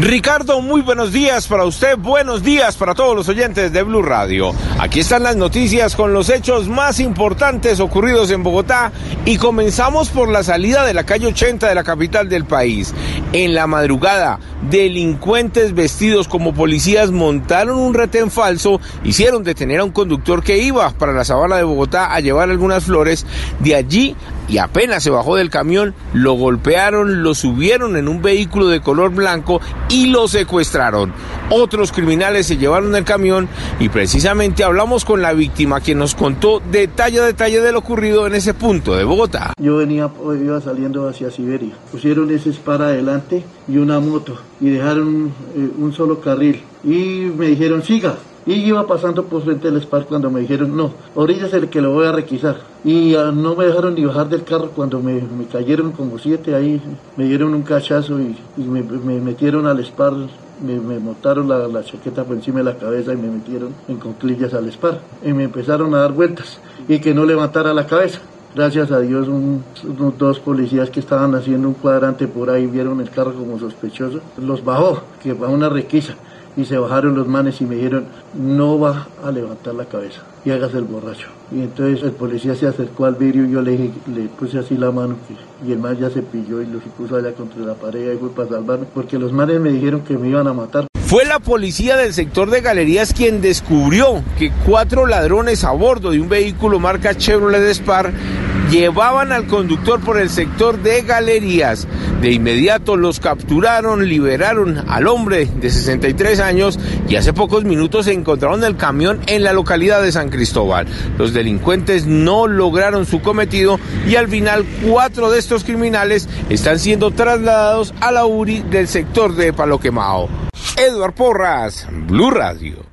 Ricardo, muy buenos días para usted, buenos días para todos los oyentes de Blue Radio. Aquí están las noticias con los hechos más importantes ocurridos en Bogotá y comenzamos por la salida de la calle 80 de la capital del país. En la madrugada, delincuentes vestidos como policías montaron un retén falso, hicieron detener a un conductor que iba para la sabana de Bogotá a llevar algunas flores. De allí y apenas se bajó del camión, lo golpearon, lo subieron en un vehículo de color blanco y lo secuestraron. Otros criminales se llevaron el camión y precisamente hablamos con la víctima quien nos contó detalle a detalle de lo ocurrido en ese punto de Bogotá. Yo venía, iba saliendo hacia Siberia. Pusieron ese para adelante y una moto y dejaron eh, un solo carril y me dijeron siga y iba pasando por frente del SPAR cuando me dijeron, no, es el que lo voy a requisar. Y no me dejaron ni bajar del carro cuando me, cayeron como siete ahí, me dieron un cachazo y, me, metieron al SPAR me, montaron la, chaqueta por encima de la cabeza y me metieron en conclillas al SPAR. Y me empezaron a dar vueltas y que no levantara la cabeza. Gracias a Dios, unos dos policías que estaban haciendo un cuadrante por ahí vieron el carro como sospechoso. Los bajó, que fue una requisa y se bajaron los manes y me dijeron, no va a levantar la cabeza y hágase el borracho. Y entonces el policía se acercó al vidrio y yo le, puse así la mano y el man ya se pilló y lo puso allá contra la pared y fue para salvarme porque los manes me dijeron que me iban a matar. Fue la policía del sector de galerías quien descubrió que cuatro ladrones a bordo de un vehículo marca Chevrolet Spar llevaban al conductor por el sector de galerías. De inmediato los capturaron, liberaron al hombre de 63 años y hace pocos minutos se encontraron el camión en la localidad de San Cristóbal. Los delincuentes no lograron su cometido y al final cuatro de estos criminales están siendo trasladados a la URI del sector de Palo Quemao. Eduard Porras, Blue Radio.